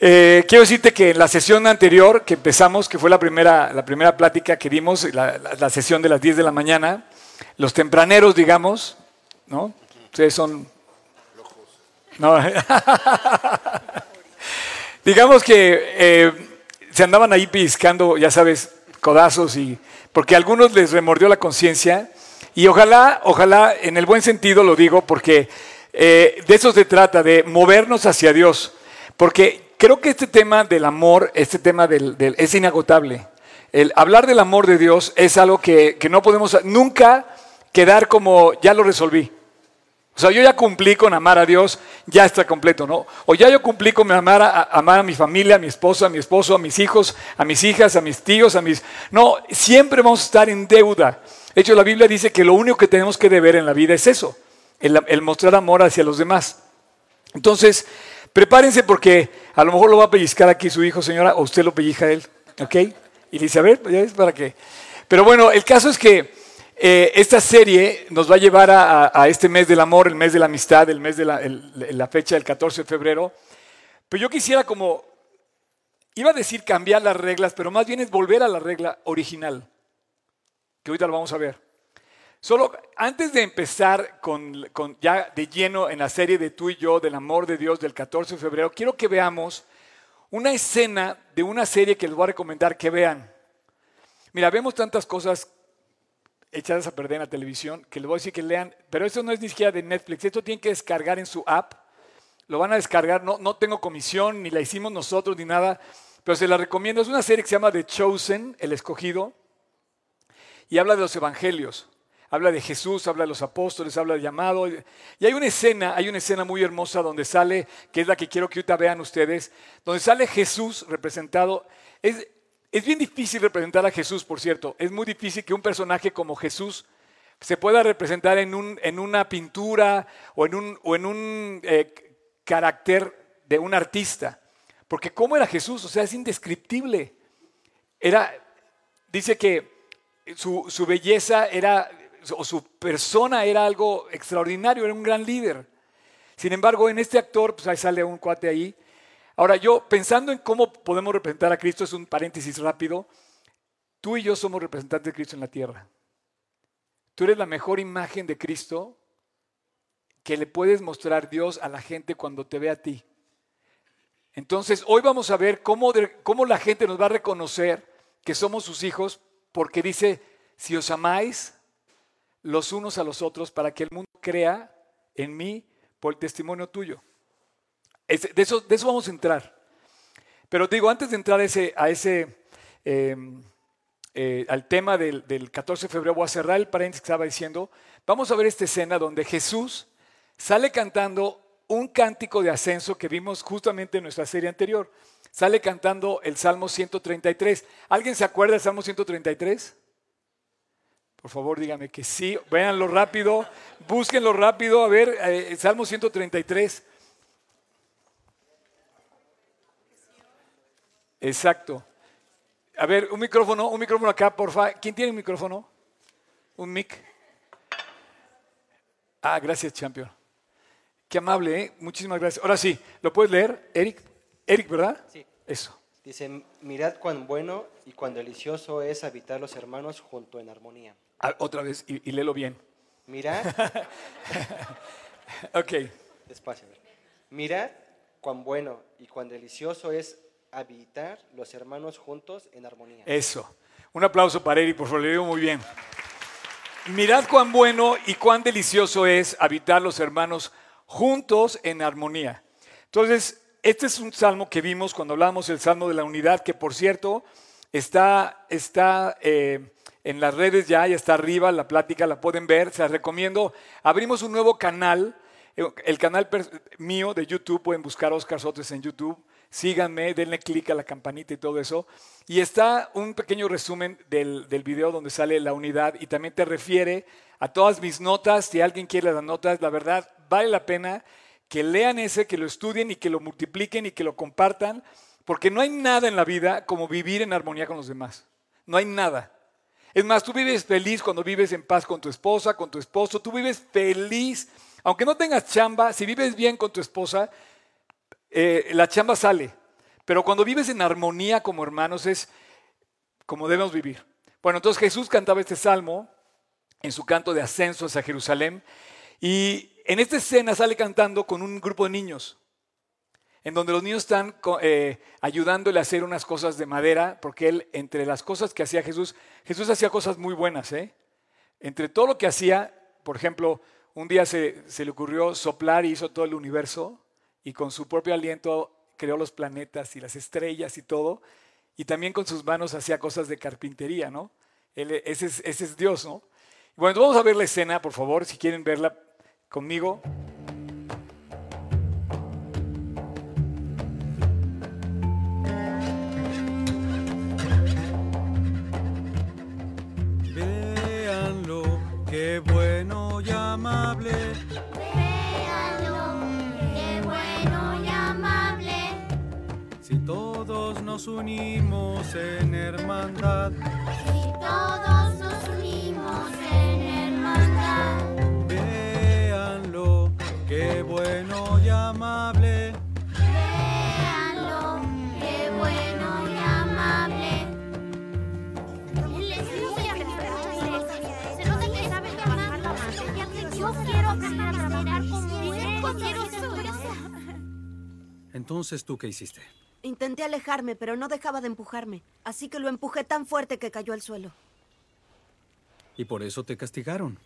Eh, quiero decirte que en la sesión anterior que empezamos, que fue la primera, la primera plática que dimos, la, la- la sesión de las 10 de la mañana, los tempraneros, digamos, ¿no? Ustedes son... No. digamos que eh, se andaban ahí piscando, ya sabes, codazos y... Porque a algunos les remordió la conciencia y ojalá, ojalá, en el buen sentido lo digo, porque eh, de eso se trata, de movernos hacia Dios. Porque creo que este tema del amor, este tema del, del- es inagotable. El hablar del amor de Dios es algo que, que no podemos nunca quedar como ya lo resolví. O sea, yo ya cumplí con amar a Dios, ya está completo, ¿no? O ya yo cumplí con amar a, amar a mi familia, a mi esposa, a mi esposo, a mis hijos, a mis hijas, a mis tíos, a mis... No, siempre vamos a estar en deuda. De hecho, la Biblia dice que lo único que tenemos que deber en la vida es eso, el, el mostrar amor hacia los demás. Entonces, prepárense porque a lo mejor lo va a pellizcar aquí su hijo, señora, o usted lo pellizca él, ¿ok? Y dice, a ver, ya ves para qué. Pero bueno, el caso es que eh, esta serie nos va a llevar a, este mes del amor, el mes de la amistad, el mes de la fecha del 14 de febrero. Pero yo quisiera como, iba a decir cambiar las reglas, pero más bien es volver a la regla original, que ahorita lo vamos a ver. Solo antes de empezar con, ya de lleno en la serie de tú y yo del amor de Dios del 14 de febrero, quiero que veamos una escena de una serie que les voy a recomendar que vean. Mira, vemos tantas cosas echadas a perder en la televisión que les voy a decir que lean, pero eso no es ni siquiera de Netflix, esto tienen que descargar en su app, lo van a descargar, no, no tengo comisión, ni la hicimos nosotros, ni nada, pero se la recomiendo. Es una serie que se llama The Chosen, El Escogido, y habla de los evangelios. Habla de Jesús, habla de los apóstoles, habla del llamado. Y hay una escena, hay una escena muy hermosa donde sale, que es la que quiero que ahorita vean ustedes, donde sale Jesús representado. Es, es bien difícil representar a Jesús, por cierto. Es muy difícil que un personaje como Jesús se pueda representar en, un, en una pintura o en un, o en un eh, carácter de un artista. Porque ¿cómo era Jesús? O sea, es indescriptible. Era, dice que su, su belleza era, o su persona era algo extraordinario, era un gran líder. Sin embargo, en este actor, pues ahí sale un cuate ahí. Ahora, yo pensando en cómo podemos representar a Cristo, es un paréntesis rápido. Tú y yo somos representantes de Cristo en la tierra. Tú eres la mejor imagen de Cristo que le puedes mostrar Dios a la gente cuando te ve a ti. Entonces, hoy vamos a ver cómo, cómo la gente nos va a reconocer que somos sus hijos, porque dice, si os amáis los unos a los otros para que el mundo crea en mí por el testimonio tuyo. De, eso, eso vamos a entrar. Pero digo, antes de entrar a ese, eh, eh, al tema del, del 14 de febrero, voy a cerrar el paréntesis que estaba diciendo. Vamos a ver esta escena donde Jesús sale cantando un cántico de ascenso que vimos justamente en nuestra serie anterior. Sale cantando el Salmo 133. ¿Alguien se acuerda del Salmo 133? Por favor, dígame que sí. Véanlo rápido, búsquenlo rápido. A ver, eh, Salmo 133. Exacto. A ver, un micrófono, un micrófono acá, por favor. ¿Quién tiene un micrófono? Un mic. Ah, gracias, champion. Qué amable, ¿eh? Muchísimas gracias. Ahora sí, ¿lo puedes leer, Eric? Eric, ¿verdad? Sí. Eso. Dice, mirad cuán bueno y cuán delicioso es habitar los hermanos junto en armonía. Otra vez, y, y léelo bien. Mirad, Ok. despacio. a ver. Mirad cuán bueno y cuán delicioso es habitar los hermanos juntos en armonía. Eso. Un aplauso para Eric, por favor, le digo muy bien. Mirad cuán bueno y cuán delicioso es habitar los hermanos juntos en armonía. Entonces, este es un salmo que vimos cuando hablamos del salmo de la unidad, que por cierto está, está eh, en las redes ya, ya está arriba, la plática la pueden ver, se las recomiendo. Abrimos un nuevo canal, eh, el canal mío de YouTube, pueden buscar Oscar Sotes en YouTube. Síganme, denle clic a la campanita y todo eso. Y está un pequeño resumen del, del video donde sale la unidad y también te refiere a todas mis notas. Si alguien quiere las notas, la verdad, vale la pena que lean ese, que lo estudien y que lo multipliquen y que lo compartan, porque no hay nada en la vida como vivir en armonía con los demás. No hay nada. Es más, tú vives feliz cuando vives en paz con tu esposa, con tu esposo, tú vives feliz, aunque no tengas chamba, si vives bien con tu esposa, eh, la chamba sale. Pero cuando vives en armonía como hermanos es como debemos vivir. Bueno, entonces Jesús cantaba este salmo en su canto de ascenso hacia Jerusalén y en esta escena sale cantando con un grupo de niños, en donde los niños están eh, ayudándole a hacer unas cosas de madera, porque él, entre las cosas que hacía Jesús, Jesús hacía cosas muy buenas. ¿eh? Entre todo lo que hacía, por ejemplo, un día se, le ocurrió soplar y hizo todo el universo, y con su propio aliento creó los planetas y las estrellas y todo, y también con sus manos hacía cosas de carpintería, ¿no? es, ese es Dios, ¿no? Bueno, vamos a ver la escena, por favor, si quieren verla conmigo. Amable. Véanlo, qué bueno y amable. Si todos nos unimos en hermandad. Si todos nos unimos en hermandad. Véanlo, qué bueno y amable. Entonces, ¿tú qué hiciste? Intenté alejarme, pero no dejaba de empujarme. Así que lo empujé tan fuerte que cayó al suelo. Y por eso te castigaron.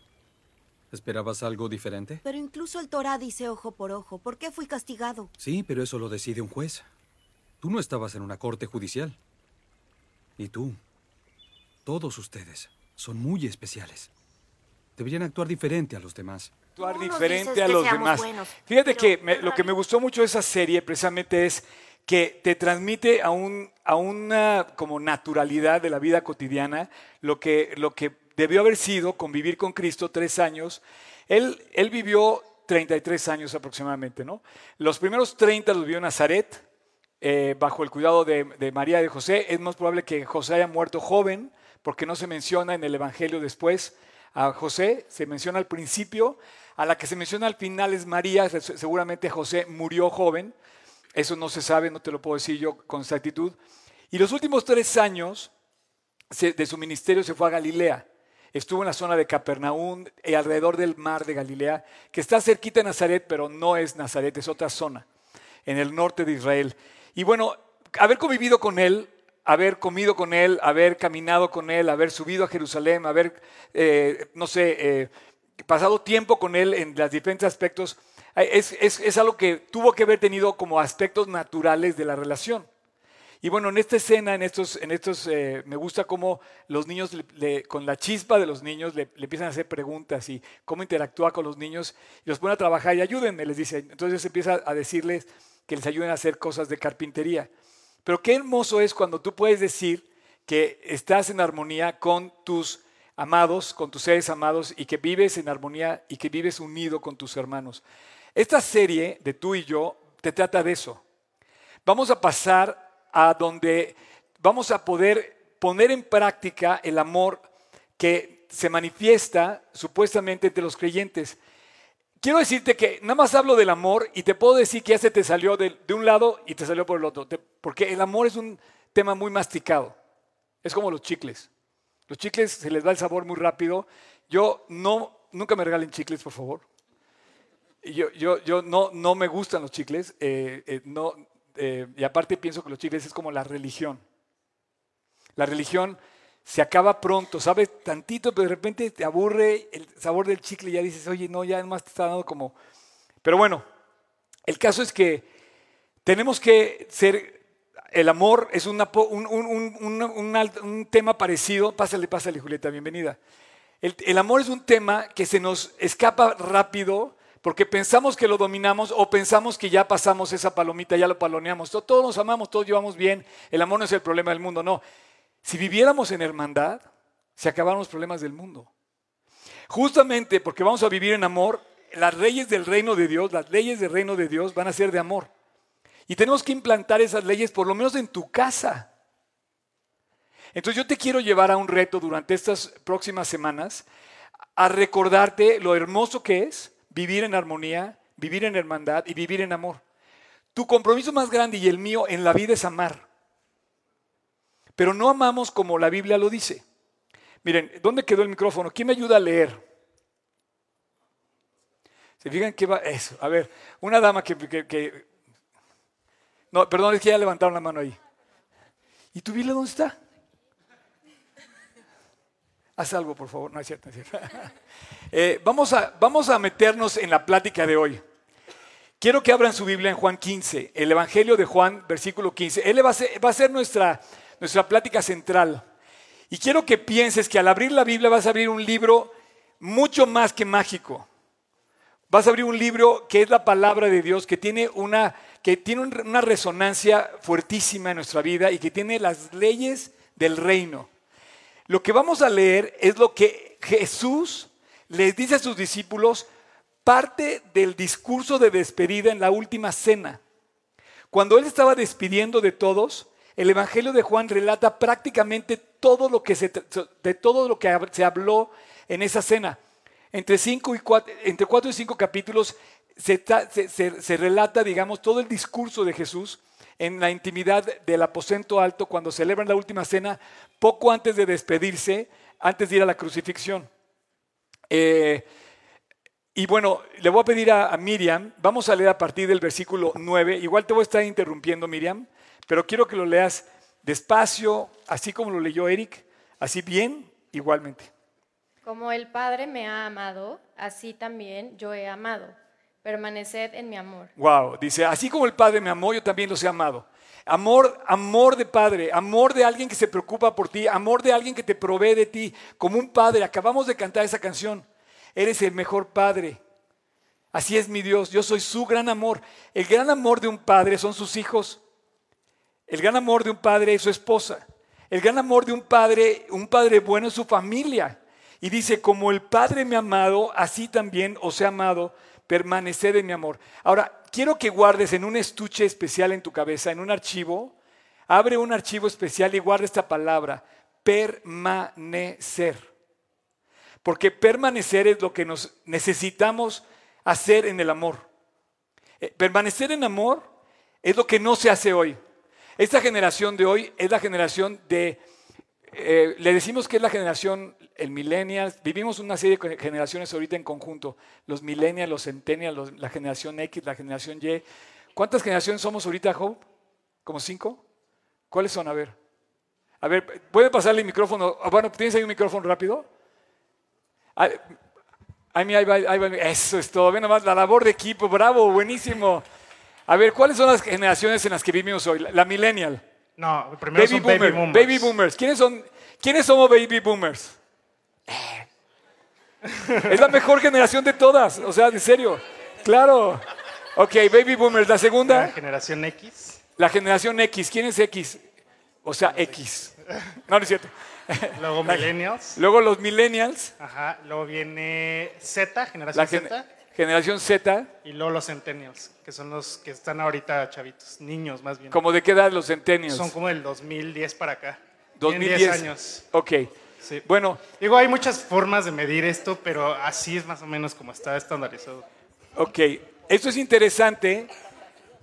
¿Esperabas algo diferente? Pero incluso el Torah dice ojo por ojo. ¿Por qué fui castigado? Sí, pero eso lo decide un juez. Tú no estabas en una corte judicial. Y tú, todos ustedes, son muy especiales. Deberían actuar diferente a los demás. Actuar diferente a los demás. buenos, Fíjate que me- lo que me gustó mucho de esa serie precisamente es que te transmite a, un, a una como naturalidad de la vida cotidiana lo que, lo que debió haber sido convivir con Cristo tres años. Él, él vivió 33 años aproximadamente, ¿no? Los primeros 30 los vivió en Nazaret, eh, bajo el cuidado de, de María y de José. Es más probable que José haya muerto joven, porque no se menciona en el Evangelio después a José, se menciona al principio, a la que se menciona al final es María, se- seguramente José murió joven, eso no se sabe, no te lo puedo decir yo con exactitud. Y los últimos tres años de su ministerio se fue a Galilea. Estuvo en la zona de Capernaum, y alrededor del mar de Galilea, que está cerquita de Nazaret, pero no es Nazaret, es otra zona, en el norte de Israel. Y bueno, haber convivido con él, haber comido con él, haber caminado con él, haber subido a Jerusalén, haber, eh, no sé, eh, pasado tiempo con él en los diferentes aspectos, es, es- es algo que tuvo que haber tenido como aspectos naturales de la relación. Y bueno, en esta escena, en estos, en estos eh, me gusta cómo los niños, le- con la chispa de los niños, le, le empiezan a hacer preguntas y cómo interactúa con los niños y los pone a trabajar y ayúdenme, les dice. Entonces empieza a decirles que les ayuden a hacer cosas de carpintería. Pero qué hermoso es cuando tú puedes decir que estás en armonía con tus amados, con tus seres amados y que vives en armonía y que vives unido con tus hermanos. Esta serie de tú y yo te trata de eso. Vamos a pasar a donde vamos a poder poner en práctica el amor que se manifiesta supuestamente entre los creyentes. Quiero decirte que nada más hablo del amor y te puedo decir que ya se te salió de, un lado y te salió por el otro, porque el amor es un tema muy masticado. Es como los chicles. Los chicles se les va el sabor muy rápido. Yo no, nunca me regalen chicles, por favor. Yo, yo, yo no, no me gustan los chicles, eh, eh, no, eh, y aparte pienso que los chicles es como la religión. La religión se acaba pronto, sabes tantito, pero de repente te aburre el sabor del chicle y ya dices, oye, no, ya más te está dando como... Pero bueno, el caso es que tenemos que ser, el amor es una un, un- un- un- tema parecido, pásale, pásale Julieta, bienvenida. El, amor es un tema que se nos escapa rápido porque pensamos que lo dominamos o pensamos que ya pasamos esa palomita, ya lo paloneamos. To- Todos nos amamos, todos llevamos bien. El amor no es el problema del mundo, no. Si viviéramos en hermandad, se acabaron los problemas del mundo. Justamente porque vamos a vivir en amor, las leyes del reino de Dios, las leyes del reino de Dios van a ser de amor. Y tenemos que implantar esas leyes por lo menos en tu casa. Entonces yo te quiero llevar a un reto durante estas próximas semanas a recordarte lo hermoso que es vivir en armonía, vivir en hermandad y vivir en amor. Tu compromiso más grande y el mío en la vida es amar. Pero no amamos como la Biblia lo dice. Miren, ¿dónde quedó el micrófono? ¿Quién me ayuda a leer? ¿Se fijan qué va? Eso, a ver, una dama que, No, perdón, es que ya levantaron la mano ahí. ¿Y tu Biblia dónde está? Haz algo, por favor. No es cierto, es cierto. Eh, vamos, a, vamos a meternos en la plática de hoy. Quiero que abran su Biblia en Juan 15, el Evangelio de Juan, versículo 15. Él va a ser, va a ser nuestra, nuestra plática central. Y quiero que pienses que al abrir la Biblia vas a abrir un libro mucho más que mágico. Vas a abrir un libro que es la palabra de Dios, que tiene una, que tiene un- una resonancia fuertísima en nuestra vida y que tiene las leyes del reino. Lo que vamos a leer es lo que Jesús les dice a sus discípulos, parte del discurso de despedida en la última cena. Cuando él estaba despidiendo de todos, el Evangelio de Juan relata prácticamente todo lo que se, de todo lo que se habló en esa cena. Entre, cinco y cuatro, entre cuatro y cinco capítulos se, ta- se- se- se relata, digamos, todo el discurso de Jesús en la intimidad del aposento alto cuando celebran la última cena, poco antes de despedirse, antes de ir a la crucifixión. Eh, y bueno, le voy a pedir a, a Miriam, vamos a leer a partir del versículo 9, igual te voy a estar interrumpiendo Miriam, pero quiero que lo leas despacio, así como lo leyó Eric, así bien, igualmente. Como el Padre me ha amado, así también yo he amado. Permaneced en mi amor. Wow, dice, así como el Padre me amó, yo también los he amado. Amor, amor de Padre, amor de alguien que se preocupa por ti, amor de alguien que te provee de ti, como un Padre. Acabamos de cantar esa canción. Eres el mejor Padre. Así es mi Dios, yo soy su gran amor. El gran amor de un Padre son sus hijos. El gran amor de un Padre es su esposa. El gran amor de un Padre, un Padre bueno es su familia. Y dice, como el Padre me ha amado, así también os he amado, permaneced en mi amor. Ahora, quiero que guardes en un estuche especial en tu cabeza, en un archivo, abre un archivo especial y guarda esta palabra, permanecer. Porque permanecer es lo que nos necesitamos hacer en el amor. Eh, Permanecer en amor es lo que no se hace hoy. Esta generación de hoy es la generación de, eh, le decimos que es la generación, el millennials, vivimos una serie de generaciones ahorita en conjunto, los millennials, los centennials, los- la generación X, la generación Y. ¿Cuántas generaciones somos ahorita, Hope? ¿Como cinco? ¿Cuáles son? A ver. A ver, ¿puede pasarle el micrófono? Ah, Bueno, ¿tienes ahí un micrófono rápido? Ah, Ahí, ahí va, ahí va. Eso es todo. Ve nomás la labor de equipo. Bravo, buenísimo. A ver, ¿cuáles son las generaciones en las que vivimos hoy? La, la millennial. No, primero Baby, son boomer, baby boomers. baby boomers. ¿Quiénes, son, ¿Quiénes somos baby boomers? Eh. Es la mejor generación de todas. O sea, en serio. Claro. Ok, baby boomers. La La segunda, generación X, la generación X. ¿Quién es X? O sea, X. No, no es cierto. luego millennials, Luego los millennials, ajá, luego viene Z, la generación gen- Z, generación Z. y luego los centennials, que son los que están ahorita chavitos, niños más bien. ¿Como de qué edad los centennials? Son como del 2010 para acá. 2010. Tienen 10 años. Ok. Sí. Bueno, Digo, hay muchas formas de medir esto, pero así es más o menos como está estandarizado. ok. Esto es interesante.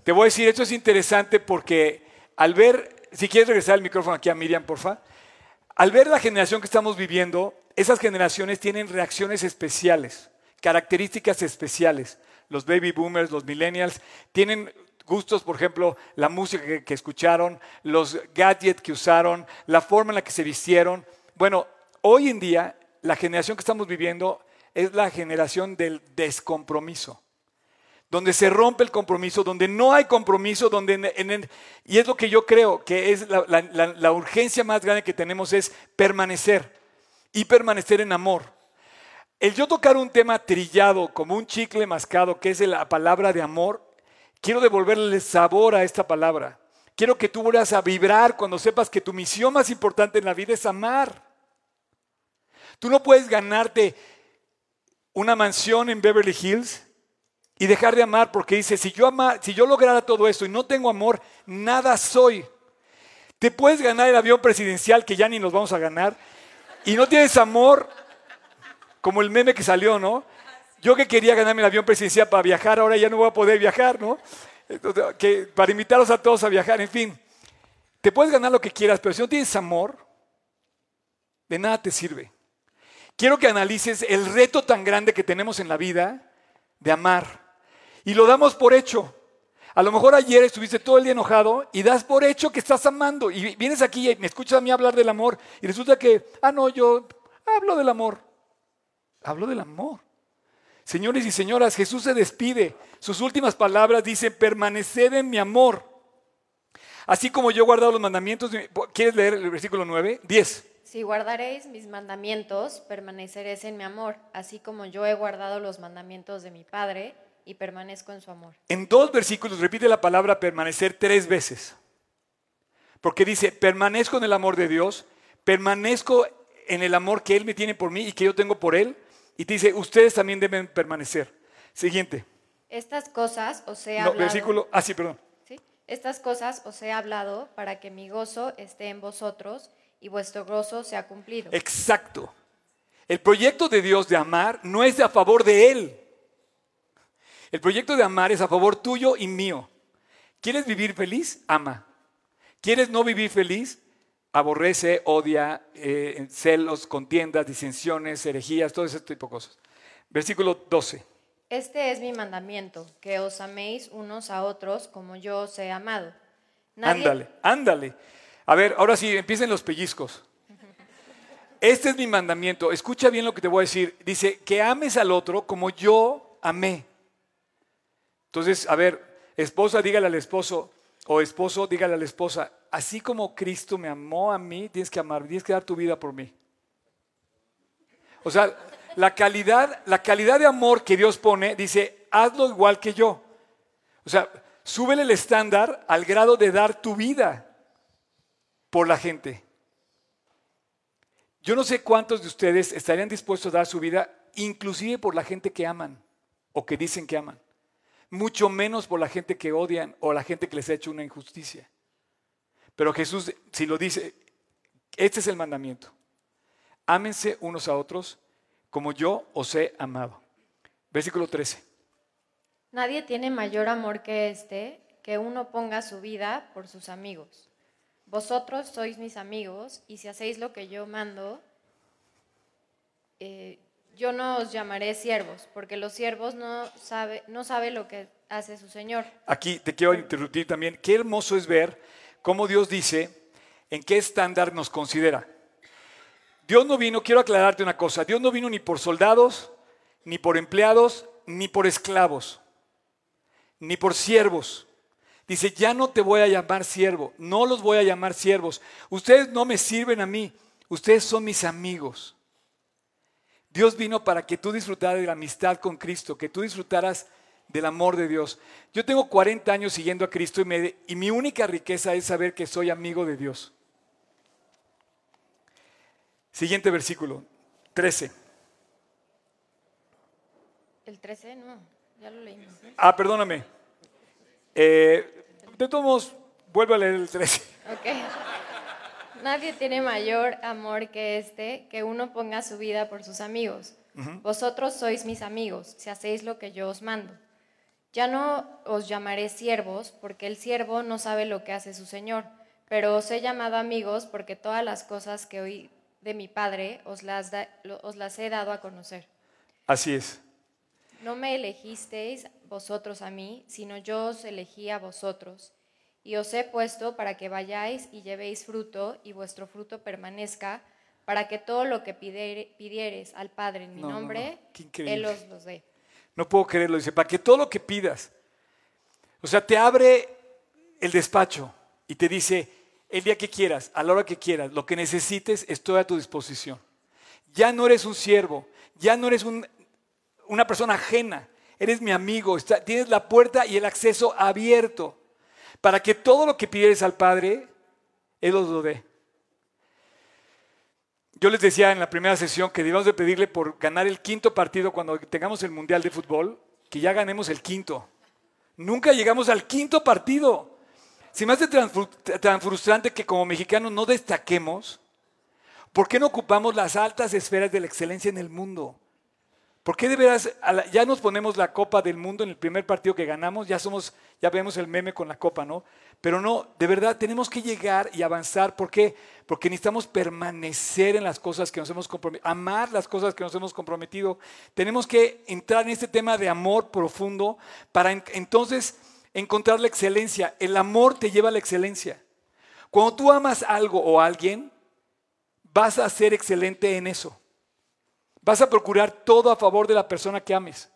Te voy a decir, esto es interesante porque al ver, si quieres regresar el micrófono aquí a Miriam, porfa. Al ver la generación que estamos viviendo, esas generaciones tienen reacciones especiales, características especiales. Los baby boomers, los millennials, tienen gustos, por ejemplo, la música que, que escucharon, los gadgets que usaron, la forma en la que se vistieron. Bueno, hoy en día, la generación que estamos viviendo es la generación del descompromiso donde se rompe el compromiso, donde no hay compromiso, donde en- en- en- y es lo que yo creo que es la, la- urgencia más grande que tenemos es permanecer y permanecer en amor. El yo tocar un tema trillado como un chicle mascado, que es la palabra de amor, quiero devolverle sabor a esta palabra. Quiero que tú vuelvas a vibrar cuando sepas que tu misión más importante en la vida es amar. Tú no puedes ganarte una mansión en Beverly Hills y dejar de amar porque dice, si yo, si yo lograra todo esto y no tengo amor, nada soy. Te puedes ganar el avión presidencial que ya ni nos vamos a ganar y no tienes amor, como el meme que salió, ¿no? Yo que quería ganarme el avión presidencial para viajar, ahora ya no voy a poder viajar, ¿no? Que para invitarlos a todos a viajar, en fin. Te puedes ganar lo que quieras, pero si no tienes amor, de nada te sirve. Quiero que analices el reto tan grande que tenemos en la vida de amar. Y lo damos por hecho. A lo mejor ayer estuviste todo el día enojado y das por hecho que estás amando. Y vienes aquí y me escuchas a mí hablar del amor. Y resulta que, ah, no, yo hablo del amor. Hablo del amor. Señores y señoras, Jesús se despide. Sus últimas palabras dicen, permaneced en mi amor. Así como yo he guardado los mandamientos. ¿Quieres leer el versículo 9? 10. Si guardaréis mis mandamientos, permaneceréis en mi amor, así como yo he guardado los mandamientos de mi Padre y permanezco en su amor. En dos versículos repite la palabra permanecer tres veces. Porque dice, permanezco en el amor de Dios, permanezco en el amor que Él me tiene por mí y que yo tengo por Él. Y te dice, ustedes también deben permanecer. Siguiente. Estas cosas os he No, hablado. versículo, ah, sí, perdón. ¿sí? Estas cosas os he hablado para que mi gozo esté en vosotros y vuestro gozo sea cumplido. Exacto. El proyecto de Dios de amar no es a favor de Él. El proyecto de amar es a favor tuyo y mío. ¿Quieres vivir feliz? Ama. ¿Quieres no vivir feliz? Aborrece, odia, eh, celos, contiendas, disensiones, herejías, todo ese tipo de cosas. Versículo 12. Este es mi mandamiento, que os améis unos a otros como yo os he amado. Nadie- Ándale, ándale. A ver, ahora sí, empiecen los pellizcos. Este es mi mandamiento. Escucha bien lo que te voy a decir. Dice, que ames al otro como yo amé. Entonces, a ver, esposa, dígale al esposo, o esposo, dígale a la esposa, así como Cristo me amó a mí, tienes que amar, tienes que dar tu vida por mí. O sea, la calidad, la calidad de amor que Dios pone, dice, hazlo igual que yo. O sea, súbele el estándar al grado de dar tu vida por la gente. Yo no sé cuántos de ustedes estarían dispuestos a dar su vida, inclusive por la gente que aman o que dicen que aman. Mucho menos por la gente que odian o la gente que les ha hecho una injusticia. Pero Jesús, si lo dice, este es el mandamiento. Ámense unos a otros como yo os he amado. Versículo 13. Nadie tiene mayor amor que este, que uno ponga su vida por sus amigos. Vosotros sois mis amigos, y si hacéis lo que yo mando, eh, yo no os llamaré siervos, porque los siervos no sabe, no sabe lo que hace su Señor. Aquí te quiero interrumpir también. Qué hermoso es ver cómo Dios dice en qué estándar nos considera. Dios no vino, quiero aclararte una cosa, Dios no vino ni por soldados, ni por empleados, ni por esclavos, ni por siervos. Dice, ya no te voy a llamar siervo, no los voy a llamar siervos. Ustedes no me sirven a mí, ustedes son mis amigos. Dios vino para que tú disfrutaras de la amistad con Cristo, que tú disfrutaras del amor de Dios. Yo tengo 40 años siguiendo a Cristo y, me- y mi única riqueza es saber que soy amigo de Dios. Siguiente versículo, 13. El 13, no, ya lo leímos. Ah, perdóname. Eh, de todos modos, vuelvo a leer el 13. Ok. Nadie tiene mayor amor que este, que uno ponga su vida por sus amigos. Vosotros sois mis amigos, si hacéis lo que yo os mando. Ya no os llamaré siervos, porque el siervo no sabe lo que hace su señor, pero os he llamado amigos porque todas las cosas que oí de mi Padre os las, da- lo- os las he dado a conocer. Así es. No me elegisteis vosotros a mí, sino yo os elegí a vosotros. Y os he puesto para que vayáis y llevéis fruto, y vuestro fruto permanezca, para que todo lo que pidiere- pidiereis al Padre en mi No, no, no. nombre. Él os los dé. No puedo creerlo. Dice, para que todo lo que pidas. O sea, te abre el despacho y te dice, el día que quieras, a la hora que quieras, lo que necesites, estoy a tu disposición. Ya no eres un siervo, ya no eres un- una persona ajena, eres mi amigo, tienes la puerta y el acceso abierto para que todo lo que pidieres al Padre, Él os lo dé. Yo les decía en la primera sesión que debíamos de pedirle por ganar el quinto partido cuando tengamos el Mundial de Fútbol, que ya ganemos el quinto. Nunca llegamos al quinto partido. Se me hace tan, tan frustrante que como mexicanos no destaquemos. ¿Por qué no ocupamos las altas esferas de la excelencia en el mundo? ¿Por qué de veras ya nos ponemos la copa del mundo en el primer partido que ganamos? Ya somos, ya vemos el meme con la copa, ¿no? Pero no, de verdad tenemos que llegar y avanzar. ¿Por qué? Porque necesitamos permanecer en las cosas que nos hemos comprometido, amar las cosas que nos hemos comprometido. Tenemos que entrar en este tema de amor profundo para en- entonces encontrar la excelencia. El amor te lleva a la excelencia. Cuando tú amas algo o alguien, vas a ser excelente en eso. Vas a procurar todo a favor de la persona que ames.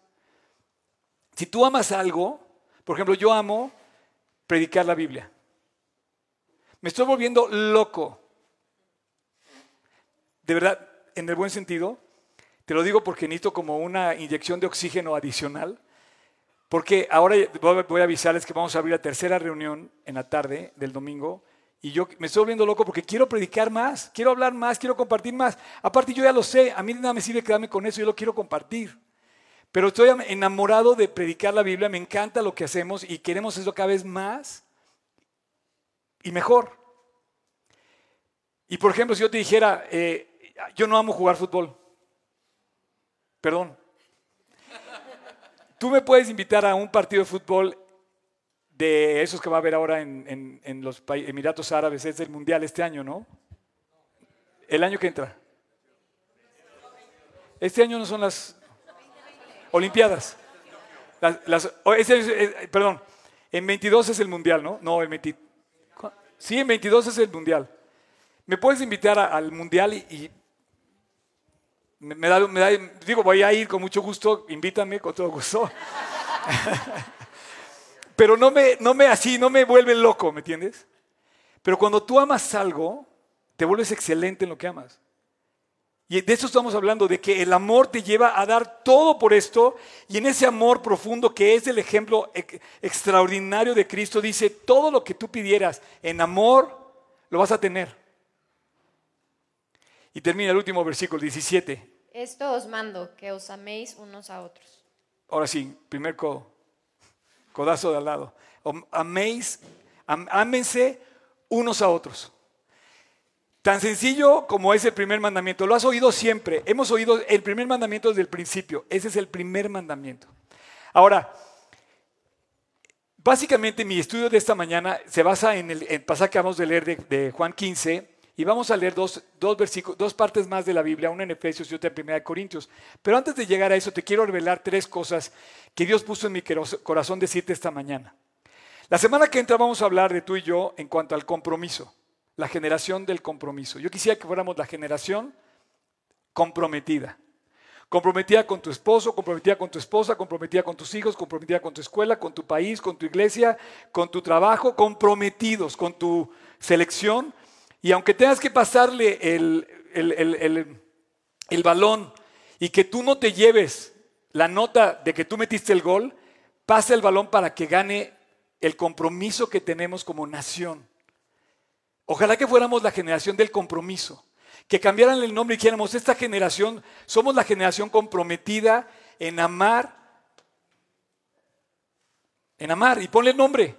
Si tú amas algo, por ejemplo, yo amo predicar la Biblia. Me estoy volviendo loco. De verdad, en el buen sentido, te lo digo porque necesito como una inyección de oxígeno adicional. Porque ahora voy a- avisarles que vamos a abrir la tercera reunión en la tarde del domingo. Y yo me estoy volviendo loco porque quiero predicar más, quiero hablar más, quiero compartir más. Aparte yo ya lo sé, a mí nada me sirve quedarme con eso, yo lo quiero compartir. Pero estoy am- enamorado de predicar la Biblia, me encanta lo que hacemos y queremos eso cada vez más y mejor. Y por ejemplo, si yo te dijera, eh, yo no amo jugar fútbol, perdón, tú me puedes invitar a un partido de fútbol de esos que va a haber ahora en, en- en los Emiratos Árabes, es el Mundial este año, ¿no? El año que entra. Este año no son las Olimpiadas. Las, las- o ese es- eh, perdón, en 22 es el Mundial, ¿no? No, el 20. ¿cu- Sí, en 22 es el Mundial. ¿Me puedes invitar a- al Mundial y, y me, me da, me da- digo, voy a ir con mucho gusto, invítame con todo gusto. Pero no me, no me así, no me vuelve loco, ¿me entiendes? Pero cuando tú amas algo, te vuelves excelente en lo que amas. Y de eso estamos hablando, de que el amor te lleva a dar todo por esto, y en ese amor profundo que es el ejemplo ex- extraordinario de Cristo, dice, todo lo que tú pidieras en amor, lo vas a tener. Y termina el último versículo, 17. Esto os mando, que os améis unos a otros. Ahora sí, primer codo, codazo de al lado. Améis, am- unos a otros. Tan sencillo como es el primer mandamiento. Lo has oído siempre. Hemos oído el primer mandamiento desde el principio. Ese es el primer mandamiento. Ahora, básicamente mi estudio de esta mañana se basa en el, pasaje que vamos de leer de Juan 15 y vamos a leer dos, dos, dos partes más de la Biblia, una en Efesios y otra en Primera de Corintios. Pero antes de llegar a eso, te quiero revelar tres cosas que Dios puso en mi corazón decirte esta mañana. La semana que entra vamos a hablar de tú y yo en cuanto al compromiso, la generación del compromiso. Yo quisiera que fuéramos la generación comprometida. Comprometida con tu esposo, comprometida con tu esposa, comprometida con tus hijos, comprometida con tu escuela, con tu país, con tu iglesia, con tu trabajo, comprometidos con tu selección. Y aunque tengas que pasarle el, el- el- el- balón y que tú no te lleves la nota de que tú metiste el gol, pasa el balón para que gane el compromiso que tenemos como nación. Ojalá que fuéramos la generación del compromiso, que cambiaran el nombre y dijéramos, esta generación, somos la generación comprometida en amar, en amar, y ponle el nombre,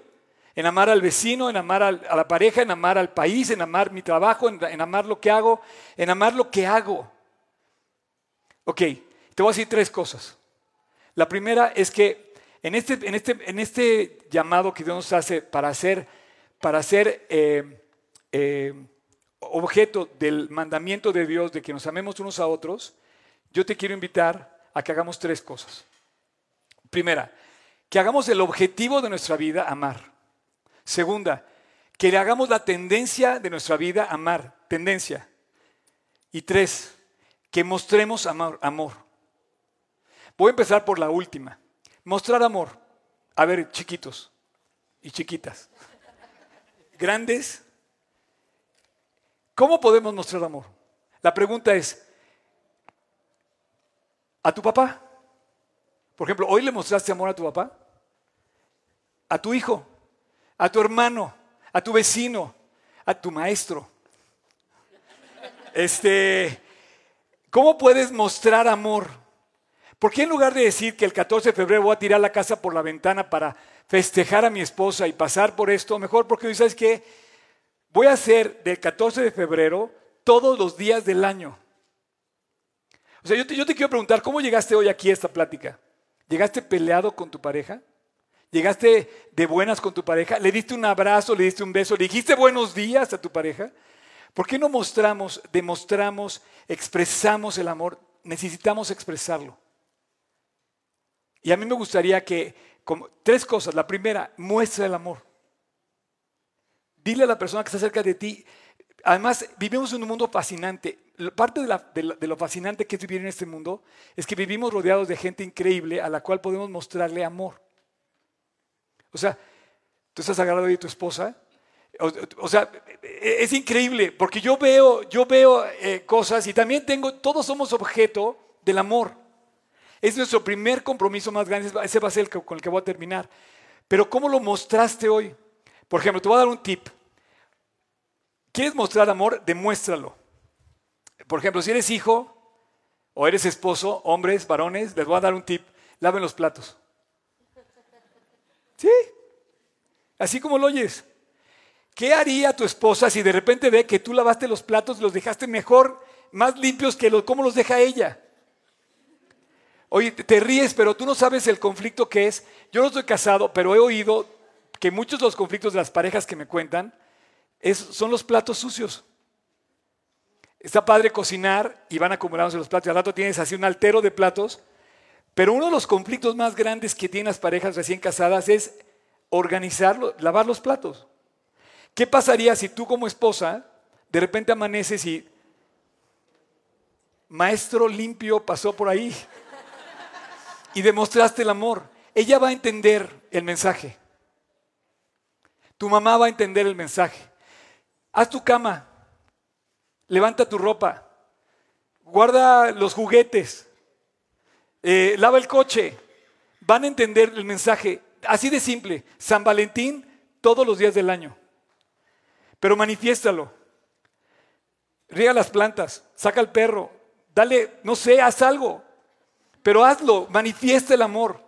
en amar al vecino, en amar a la pareja, en amar al país, en amar mi trabajo, en, en amar lo que hago, en amar lo que hago. Ok, te voy a decir tres cosas. La primera es que en este, en este, en este llamado que Dios nos hace para ser, para ser eh, eh, objeto del mandamiento de Dios de que nos amemos unos a otros, yo te quiero invitar a que hagamos tres cosas. Primera, que hagamos el objetivo de nuestra vida amar. Segunda, que le hagamos la tendencia de nuestra vida amar, tendencia. Y tres, que mostremos amor. amor. Voy a empezar por la última. Mostrar amor. A ver, chiquitos y chiquitas. Grandes. ¿Cómo podemos mostrar amor? La pregunta es, ¿a tu papá? Por ejemplo, ¿hoy le mostraste amor a tu papá? ¿A tu hijo? ¿A tu hermano? ¿A tu vecino? ¿A tu maestro? Este, ¿cómo puedes mostrar amor? ¿Por qué en lugar de decir que el 14 de febrero voy a tirar la casa por la ventana para festejar a mi esposa y pasar por esto, mejor porque hoy sabes que voy a hacer del 14 de febrero todos los días del año. O sea, yo te, yo te quiero preguntar, ¿cómo llegaste hoy aquí a esta plática? ¿Llegaste peleado con tu pareja? ¿Llegaste de buenas con tu pareja? ¿Le diste un abrazo, le diste un beso, le dijiste buenos días a tu pareja? ¿Por qué no mostramos, demostramos, expresamos el amor? Necesitamos expresarlo. Y a mí me gustaría que, como, tres cosas. La primera, muestra el amor. Dile a la persona que está cerca de ti. Además, vivimos en un mundo fascinante. Parte de, la- de lo fascinante que es vivir en este mundo es que vivimos rodeados de gente increíble a la cual podemos mostrarle amor. O sea, tú estás agarrado de tu esposa. O, sea, es increíble porque yo veo, yo veo eh, cosas y también tengo, todos somos objeto del amor. Es nuestro primer compromiso más grande, ese va a ser el con el que voy a terminar. Pero ¿cómo lo mostraste hoy? Por ejemplo, te voy a dar un tip. ¿Quieres mostrar amor? Demuéstralo. Por ejemplo, si eres hijo o eres esposo, hombres, varones, les voy a dar un tip. Laven los platos. ¿Sí? Así como lo oyes. ¿Qué haría tu esposa si de repente ve que tú lavaste los platos y los dejaste mejor, más limpios que los, cómo los deja ella? Oye, te- ríes, pero tú no sabes el conflicto que es. Yo no estoy casado, pero he oído que muchos de los conflictos de las parejas que me cuentan son los platos sucios. Está padre cocinar y van acumulándose los platos. Y al rato tienes así un altero de platos. Pero uno de los conflictos más grandes que tienen las parejas recién casadas es organizarlo, lavar los platos. ¿Qué pasaría si tú como esposa de repente amaneces y maestro limpio pasó por ahí y demostraste el amor? Ella va a entender el mensaje. Tu mamá va a entender el mensaje. Haz tu cama, levanta tu ropa, guarda los juguetes, eh, lava el coche. Van a entender el mensaje. Así de simple. San Valentín todos los días del año. Pero manifiéstalo. Riega las plantas, saca al perro, dale, no sé, haz algo. Pero hazlo, manifiesta el amor.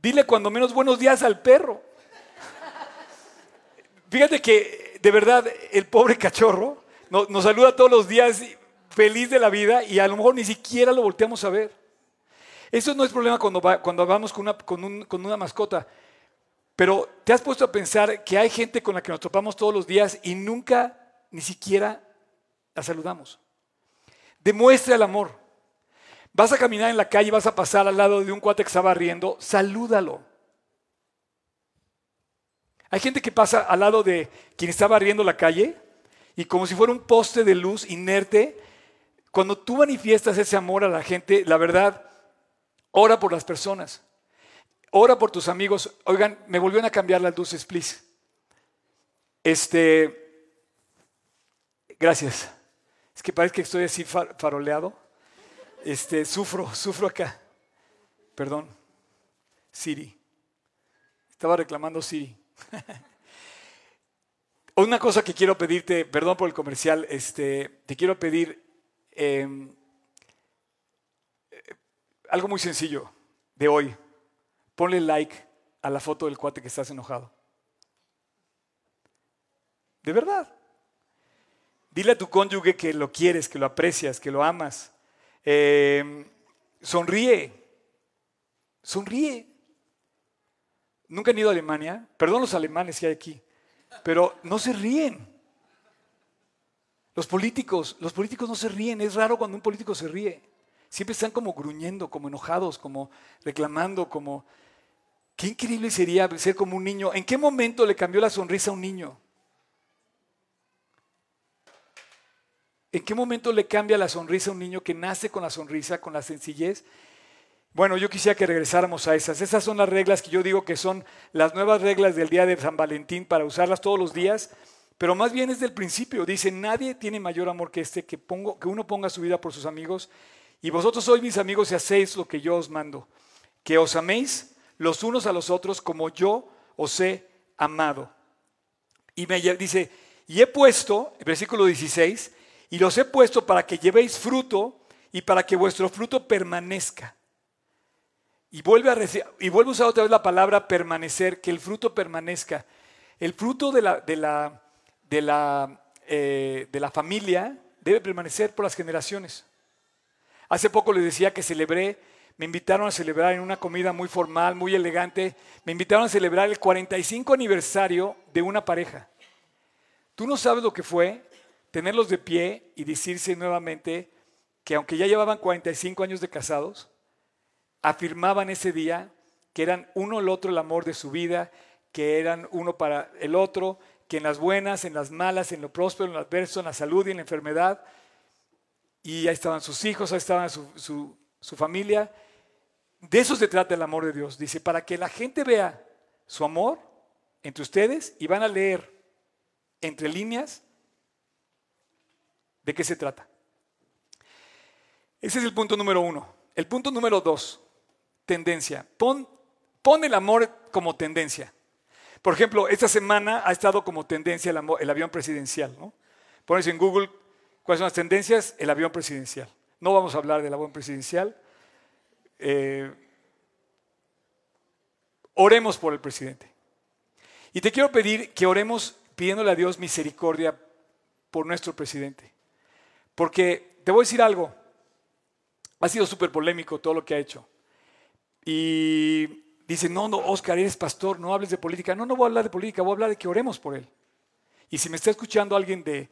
Dile cuando menos buenos días al perro. Fíjate que de verdad el pobre cachorro no- nos, saluda todos los días feliz de la vida y a lo mejor ni siquiera lo volteamos a ver. Eso no es problema cuando, va- cuando vamos con una, con, un- con una mascota. Pero te has puesto a pensar que hay gente con la que nos topamos todos los días y nunca ni siquiera la saludamos. Demuestra el amor. Vas a caminar en la calle vas a pasar al lado de un cuate que estaba riendo, salúdalo. Hay gente que pasa al lado de quien estaba riendo la calle y como si fuera un poste de luz inerte, cuando tú manifiestas ese amor a la gente, la verdad, ora por las personas. Ora por tus amigos. Oigan, me volvieron a cambiar las luces, please. Este, gracias. Es que parece que estoy así far- faroleado. Este, sufro, sufro acá. Perdón. Siri. Estaba reclamando Siri. Una cosa que quiero pedirte, perdón por el comercial, este, te quiero pedir eh, algo muy sencillo de hoy. Ponle like a la foto del cuate que estás enojado. De verdad. Dile a tu cónyuge que lo quieres, que lo aprecias, que lo amas. Eh, sonríe. Sonríe. Nunca han ido a Alemania. Perdón los alemanes que hay aquí. Pero no se ríen. Los políticos, los políticos no se ríen. Es raro cuando un político se ríe. Siempre están como gruñendo, como enojados, como reclamando, como... Qué increíble sería ser como un niño. ¿En qué momento le cambió la sonrisa a un niño? ¿En qué momento le cambia la sonrisa a un niño que nace con la sonrisa, con la sencillez? Bueno, yo quisiera que regresáramos a esas. Esas son las reglas que yo digo que son las nuevas reglas del día de San Valentín para usarlas todos los días, pero más bien es del principio. Dice, nadie tiene mayor amor que este, que, pongo, que uno ponga su vida por sus amigos. Y vosotros sois mis amigos y hacéis lo que yo os mando, que os améis los unos a los otros como yo os he amado. Y me dice, y he puesto, versículo 16, y los he puesto para que llevéis fruto y para que vuestro fruto permanezca. Y vuelve, a, y vuelve a usar otra vez la palabra permanecer, que el fruto permanezca. El fruto de la, de la, de la, eh, de la familia debe permanecer por las generaciones. Hace poco les decía que celebré, me invitaron a celebrar en una comida muy formal, muy elegante, me invitaron a celebrar el 45 aniversario de una pareja. Tú no sabes lo que fue tenerlos de pie y decirse nuevamente que aunque ya llevaban 45 años de casados, afirmaban ese día que eran uno el otro el amor de su vida, que eran uno para el otro, que en las buenas, en las malas, en lo próspero, en lo adverso, en la salud y en la enfermedad, y ahí estaban sus hijos, ahí estaban su, su, su familia. De eso se trata el amor de Dios. Dice, para que la gente vea su amor entre ustedes y van a leer entre líneas de qué se trata. Ese es el punto número uno. El punto número dos, tendencia. Pon, pon el amor como tendencia. Por ejemplo, esta semana ha estado como tendencia el, amor- el avión presidencial. ¿no? Pones en Google cuáles son las tendencias, el avión presidencial. No vamos a hablar del avión presidencial. Eh, oremos por el presidente. Y te quiero pedir que oremos pidiéndole a Dios misericordia por nuestro presidente. Porque te voy a decir algo, ha sido súper polémico todo lo que ha hecho. Y dice, no, no, Oscar, eres pastor, no hables de política. No, no voy a hablar de política, voy a hablar de que oremos por él. Y si me está escuchando alguien de,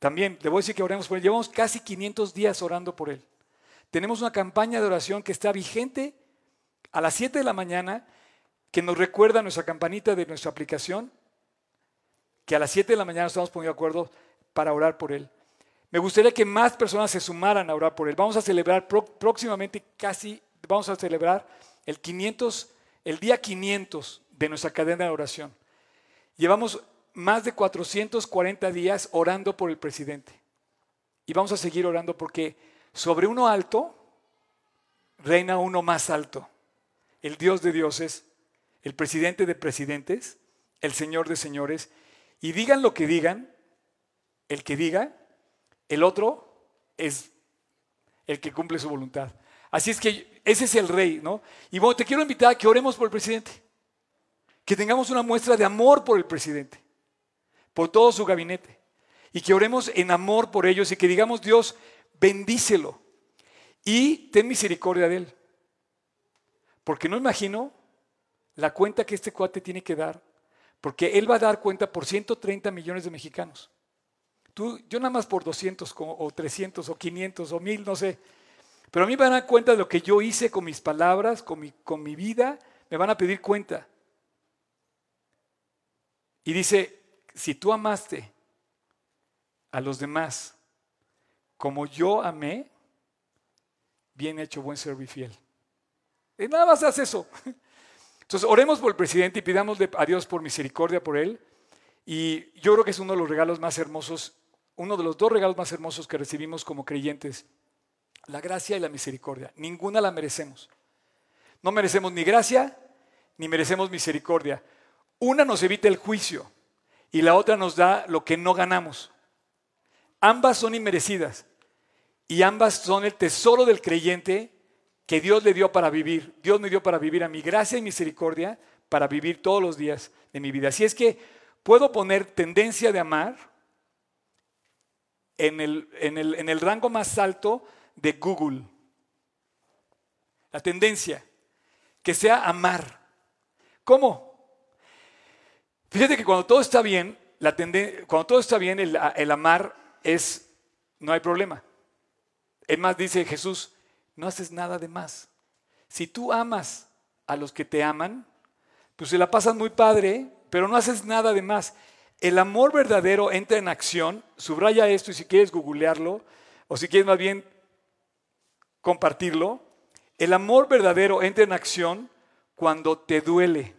también le voy a decir que oremos por él. Llevamos casi 500 días orando por él. Tenemos una campaña de oración que está vigente a las 7 de la mañana, que nos recuerda nuestra campanita de nuestra aplicación, que a las 7 de la mañana estamos poniendo de acuerdo para orar por él. Me gustaría que más personas se sumaran a orar por él. Vamos a celebrar pró- próximamente casi, vamos a celebrar el 500, el día 500 de nuestra cadena de oración. Llevamos más de 440 días orando por el presidente. Y vamos a seguir orando porque sobre uno alto reina uno más alto. El Dios de dioses, el presidente de presidentes, el Señor de señores. Y digan lo que digan, el que diga, el otro es el que cumple su voluntad. Así es que ese es el rey, ¿no? Y bueno, te quiero invitar a que oremos por el presidente. Que tengamos una muestra de amor por el presidente, por todo su gabinete. Y que oremos en amor por ellos y que digamos, Dios, bendícelo y ten misericordia de él. Porque no imagino la cuenta que este cuate tiene que dar, porque él va a dar cuenta por 130 millones de mexicanos. Tú, yo nada más por 200 como- o 300 o 500 o 1000, no sé. Pero a mí me van a dar cuenta de lo que yo hice con mis palabras, con mi, con mi vida, me van a pedir cuenta. Y dice, si tú amaste a los demás como yo amé, bien hecho, buen servo y fiel. Y nada más haz eso. Entonces, oremos por el presidente y pidámosle a Dios por misericordia por él. Y yo creo que es uno de los regalos más hermosos, uno de los dos regalos más hermosos que recibimos como creyentes, la gracia y la misericordia. Ninguna la merecemos. No merecemos ni gracia ni merecemos misericordia. Una nos evita el juicio y la otra nos da lo que no ganamos. Ambas son inmerecidas y ambas son el tesoro del creyente que Dios le dio para vivir. Dios me dio para vivir a mi gracia y misericordia para vivir todos los días de mi vida. Así es que puedo poner tendencia de amar en el, en el, en el rango más alto de Google. La tendencia, que sea amar. ¿Cómo? Fíjate que cuando todo está bien, cuando todo está bien, el, el amar es, no hay problema. Es más, dice Jesús, no haces nada de más. Si tú amas a los que te aman, pues se la pasas muy padre, pero no haces nada de más. El amor verdadero entra en acción, subraya esto y si quieres googlearlo, o si quieres más bien compartirlo, el amor verdadero entra en acción cuando te duele,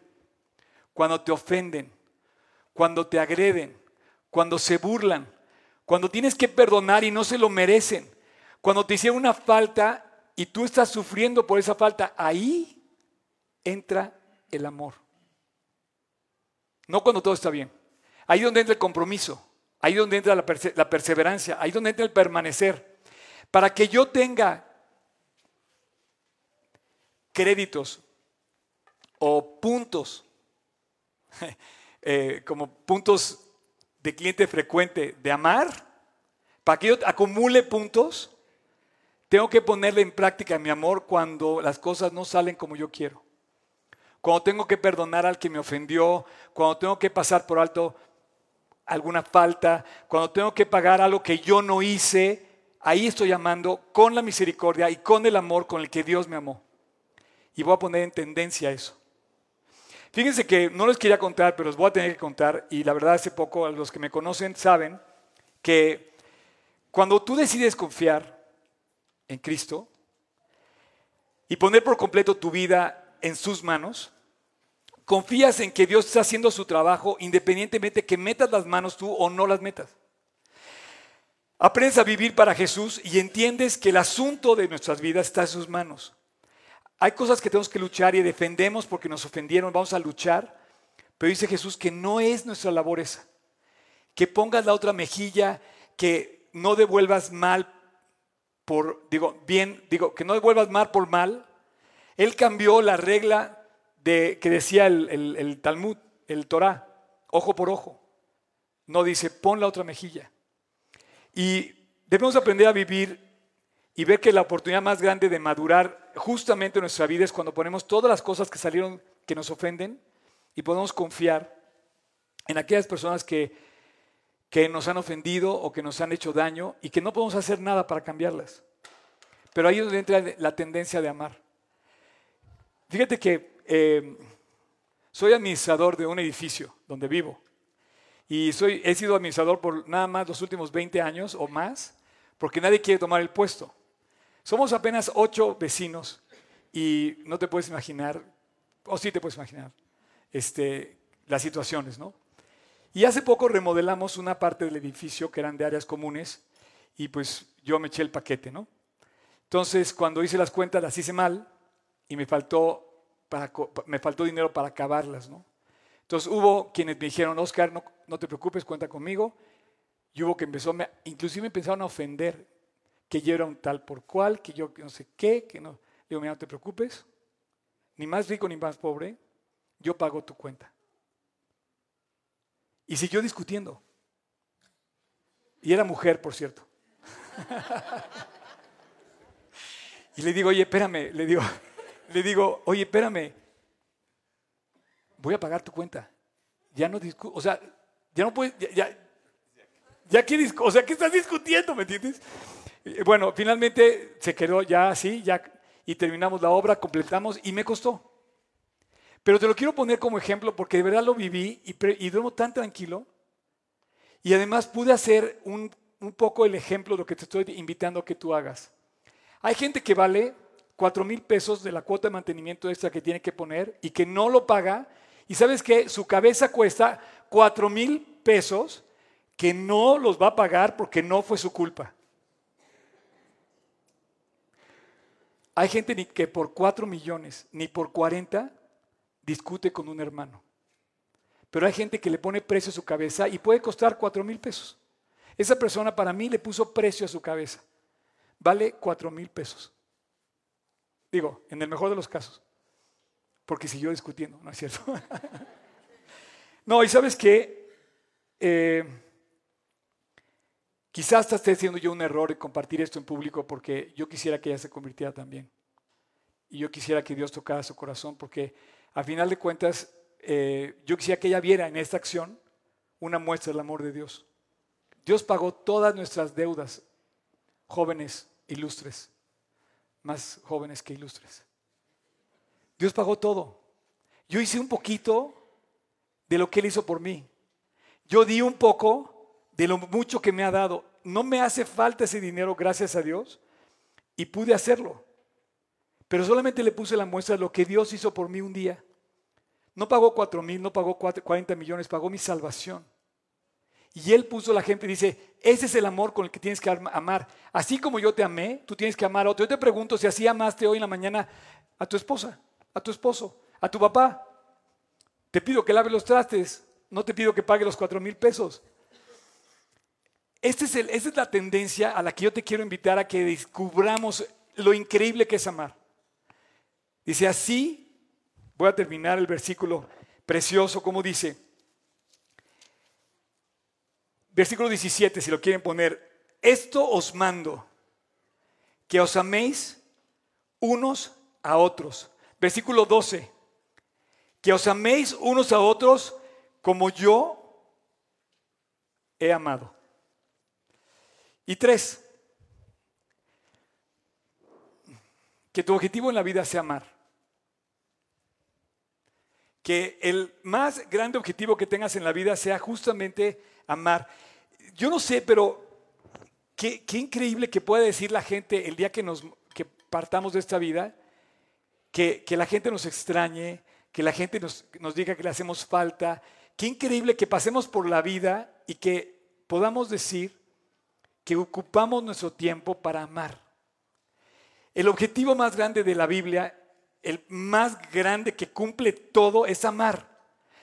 cuando te ofenden, cuando te agreden, cuando se burlan, cuando tienes que perdonar y no se lo merecen, cuando te hicieron una falta y tú estás sufriendo por esa falta, ahí entra el amor. No cuando todo está bien. Ahí donde entra el compromiso, ahí donde entra la, la perseverancia, ahí donde entra el permanecer. Para que yo tenga créditos o puntos, eh, como puntos de cliente frecuente de amar, para que yo acumule puntos, Tengo que ponerle en práctica mi amor cuando las cosas no salen como yo quiero. Cuando tengo que perdonar al que me ofendió, cuando tengo que pasar por alto alguna falta, cuando tengo que pagar algo que yo no hice, ahí estoy amando con la misericordia y con el amor con el que Dios me amó. Y voy a poner en tendencia eso. Fíjense que no les quería contar, pero los voy a tener que contar. Y la verdad, hace poco, los que me conocen saben que cuando tú decides confiar en Cristo y poner por completo tu vida en sus manos, confías en que Dios está haciendo su trabajo independientemente que metas las manos tú o no las metas. Aprendes a vivir para Jesús y entiendes que el asunto de nuestras vidas está en sus manos. Hay cosas que tenemos que luchar y defendemos porque nos ofendieron, vamos a luchar, pero dice Jesús que no es nuestra labor esa. Que pongas la otra mejilla, que no devuelvas mal por, digo, bien, digo, que no devuelvas mal por mal. Él cambió la regla de, que decía el, el Talmud, el Torah, ojo por ojo. No dice, pon la otra mejilla. Y debemos aprender a vivir y ver que la oportunidad más grande de madurar justamente en nuestra vida es cuando ponemos todas las cosas que salieron que nos ofenden y podemos confiar en aquellas personas que, que nos han ofendido o que nos han hecho daño y que no podemos hacer nada para cambiarlas. Pero ahí es donde entra la tendencia de amar. Fíjate que eh, soy administrador de un edificio donde vivo. Y soy, he sido administrador por nada más los últimos 20 años o más, porque nadie quiere tomar el puesto. Somos apenas ocho vecinos y no te puedes imaginar, o sí te puedes imaginar, este, las situaciones, ¿no? Y hace poco remodelamos una parte del edificio que eran de áreas comunes y pues yo me eché el paquete, ¿no? Entonces, cuando hice las cuentas las hice mal y me faltó, para, me faltó dinero para acabarlas, ¿no? Entonces hubo quienes me dijeron, Oscar, no, no te preocupes, cuenta conmigo. Y hubo que empezó, inclusive me empezaron a ofender, que yo era un tal por cual, que yo no sé qué, que no. Digo, mira, no te preocupes, ni más rico ni más pobre, yo pago tu cuenta. Y siguió discutiendo. Y era mujer, por cierto. y le digo, oye, espérame, le digo, le digo, oye, espérame, voy a pagar tu cuenta. Ya no discuto, o sea, ya no puedes, ya, ya, que, o sea, ¿qué estás discutiendo, me entiendes? Eh, bueno, finalmente se quedó ya así, y terminamos la obra, completamos, y me costó. Pero te lo quiero poner como ejemplo porque de verdad lo viví y, duermo tan tranquilo. Y además pude hacer un, un poco el ejemplo de lo que te estoy invitando a que tú hagas. Hay gente que vale cuatro mil pesos de la cuota de mantenimiento extra que tiene que poner y que no lo paga y sabes que su cabeza cuesta cuatro mil pesos que no los va a pagar porque no fue su culpa. Hay gente que por cuatro millones ni por 40 discute con un hermano. Pero hay gente que le pone precio a su cabeza y puede costar cuatro mil pesos. Esa persona para mí le puso precio a su cabeza. Vale cuatro mil pesos. Digo, en el mejor de los casos porque siguió discutiendo, ¿no es cierto? no, y sabes qué, eh, quizás esté haciendo yo un error en compartir esto en público porque yo quisiera que ella se convirtiera también. Y yo quisiera que Dios tocara su corazón porque a final de cuentas eh, yo quisiera que ella viera en esta acción una muestra del amor de Dios. Dios pagó todas nuestras deudas, jóvenes ilustres, más jóvenes que ilustres. Dios pagó todo. Yo hice un poquito de lo que Él hizo por mí. Yo di un poco de lo mucho que me ha dado. No me hace falta ese dinero, gracias a Dios, y pude hacerlo. Pero solamente le puse la muestra de lo que Dios hizo por mí un día. No pagó cuatro mil, no pagó 40 millones, pagó mi salvación. Y Él puso la gente y dice, ese es el amor con el que tienes que amar. Así como yo te amé, tú tienes que amar a otro. Yo te pregunto si así amaste hoy en la mañana a tu esposa a tu esposo, a tu papá. Te pido que lave los trastes, no te pido que pague los cuatro mil pesos. Este es esta es la tendencia a la que yo te quiero invitar a que descubramos lo increíble que es amar. Dice así, voy a terminar el versículo precioso, como dice, versículo 17, si lo quieren poner, esto os mando, que os améis unos a otros. Versículo 12, que os améis unos a otros como yo he amado. Y tres, que tu objetivo en la vida sea amar. Que el más grande objetivo que tengas en la vida sea justamente amar. Yo no sé, pero qué, increíble que pueda decir la gente el día que nos que partamos de esta vida, que, que la gente nos extrañe, que la gente nos, nos diga que le hacemos falta. Qué increíble que pasemos por la vida y que podamos decir que ocupamos nuestro tiempo para amar. El objetivo más grande de la Biblia, el más grande que cumple todo, es amar.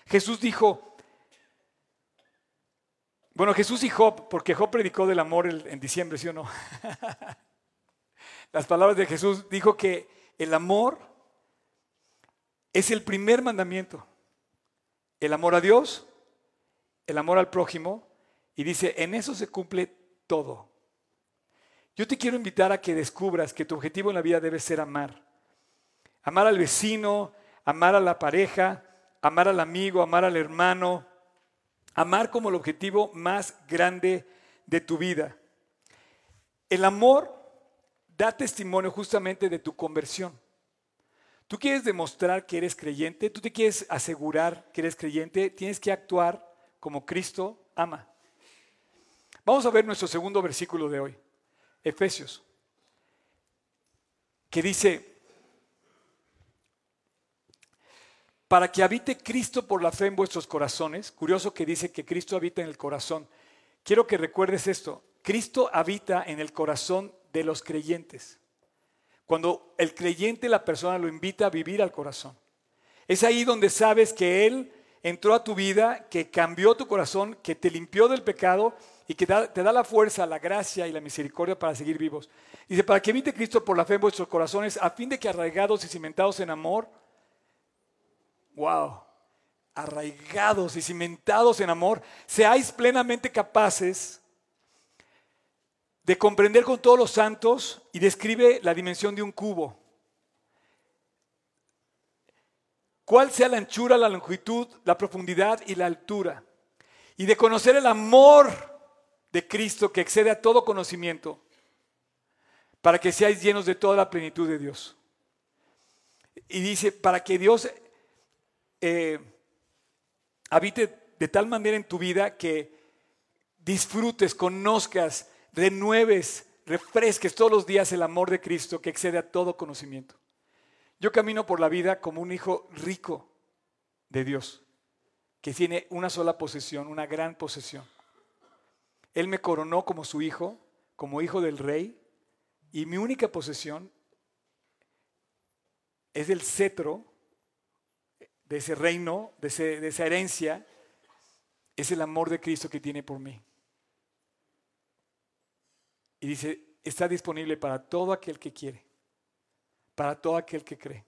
Jesús dijo, bueno, Jesús y Job, porque Job predicó del amor en diciembre, ¿sí o no? Las palabras de Jesús dijo que el amor es el primer mandamiento. El amor a Dios, el amor al prójimo, y dice, en eso se cumple todo. Yo te quiero invitar a que descubras que tu objetivo en la vida debe ser amar. Amar al vecino, amar a la pareja, amar al amigo, amar al hermano. Amar como el objetivo más grande de tu vida. El amor da testimonio justamente de tu conversión. Tú quieres demostrar que eres creyente, tú te quieres asegurar que eres creyente, tienes que actuar como Cristo ama. Vamos a ver nuestro segundo versículo de hoy, Efesios, que dice, para que habite Cristo por la fe en vuestros corazones, curioso que dice que Cristo habita en el corazón, quiero que recuerdes esto, Cristo habita en el corazón de los creyentes. Cuando el creyente, la persona lo invita a vivir al corazón. Es ahí donde sabes que Él entró a tu vida, que cambió tu corazón, que te limpió del pecado y que te da la fuerza, la gracia y la misericordia para seguir vivos. Dice, para que evite Cristo por la fe en vuestros corazones, a fin de que arraigados y cimentados en amor, wow, arraigados y cimentados en amor, seáis plenamente capaces de comprender con todos los santos y describe la dimensión de un cubo. ¿Cuál sea la anchura, la longitud, la profundidad y la altura? Y de conocer el amor de Cristo que excede a todo conocimiento, para que seáis llenos de toda la plenitud de Dios. Y dice, para que Dios eh, habite de tal manera en tu vida que disfrutes, conozcas, renueves, refresques todos los días el amor de Cristo que excede a todo conocimiento. Yo camino por la vida como un hijo rico de Dios, que tiene una sola posesión, una gran posesión. Él me coronó como su hijo, como hijo del rey, y mi única posesión es el cetro de ese reino, de, de esa herencia, es el amor de Cristo que tiene por mí. Y dice, está disponible para todo aquel que quiere, para todo aquel que cree.